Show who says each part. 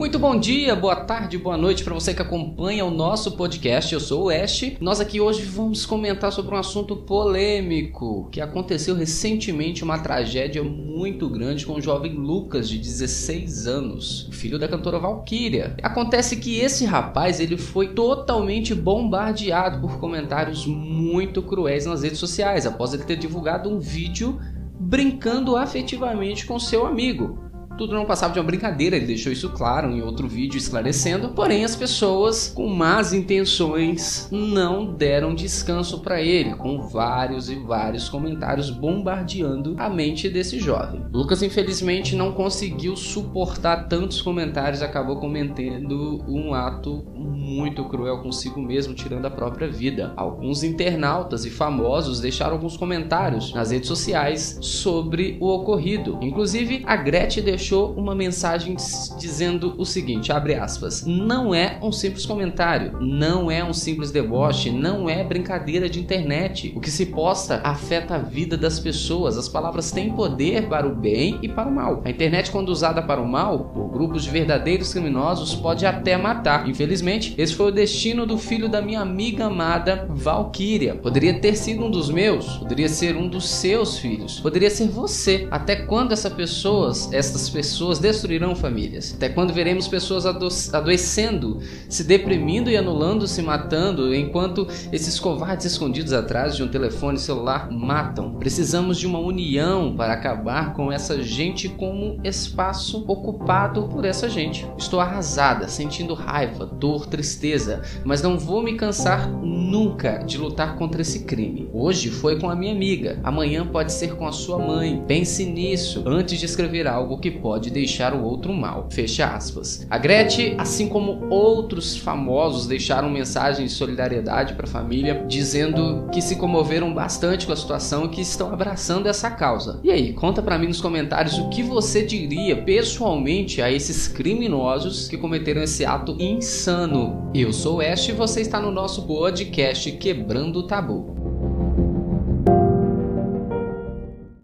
Speaker 1: Muito bom dia, boa tarde, boa noite para você que acompanha o nosso podcast. Eu sou o Ash. Nós aqui hoje vamos comentar sobre um assunto polêmico que aconteceu recentemente, uma tragédia muito grande com o jovem Lucas de 16 anos, filho da cantora Valkyria. Acontece que esse rapaz, ele foi totalmente bombardeado por comentários muito cruéis nas redes sociais após ele ter divulgado um vídeo brincando afetivamente com seu amigo tudo não passava de uma brincadeira, ele deixou isso claro em outro vídeo esclarecendo. Porém, as pessoas com más intenções não deram descanso para ele, com vários e vários comentários bombardeando a mente desse jovem. Lucas, infelizmente, não conseguiu suportar tantos comentários, acabou cometendo um ato muito cruel consigo mesmo, tirando a própria vida. Alguns internautas e famosos deixaram alguns comentários nas redes sociais sobre o ocorrido. Inclusive, a Gretchen deixou deixou uma mensagem dizendo o seguinte, abre aspas, não é um simples comentário, não é um simples deboche, não é brincadeira de internet. O que se posta afeta a vida das pessoas. As palavras têm poder para o bem e para o mal. A internet, quando usada para o mal, por grupos de verdadeiros criminosos, pode até matar. Infelizmente, esse foi o destino do filho da minha amiga amada Valkyria. Poderia ter sido um dos meus, poderia ser um dos seus filhos, poderia ser você. Até quando essas pessoas, essas pessoas destruirão famílias. Até quando veremos pessoas ado adoecendo, se deprimindo e anulando, se matando, enquanto esses covardes escondidos atrás de um telefone celular matam. Precisamos de uma união para acabar com essa gente como espaço ocupado por essa gente. Estou arrasada, sentindo raiva, dor, tristeza, mas não vou me cansar nunca de lutar contra esse crime. Hoje foi com a minha amiga, amanhã pode ser com a sua mãe. Pense nisso antes de escrever algo que pode deixar o outro mal. Fecha aspas. A Gretchen, assim como outros famosos, deixaram mensagens de solidariedade para a família, dizendo que se comoveram bastante com a situação e que estão abraçando essa causa. E aí, conta para mim nos comentários o que você diria pessoalmente a esses criminosos que cometeram esse ato insano. Eu sou o Ash e você está no nosso podcast Quebrando o Tabu.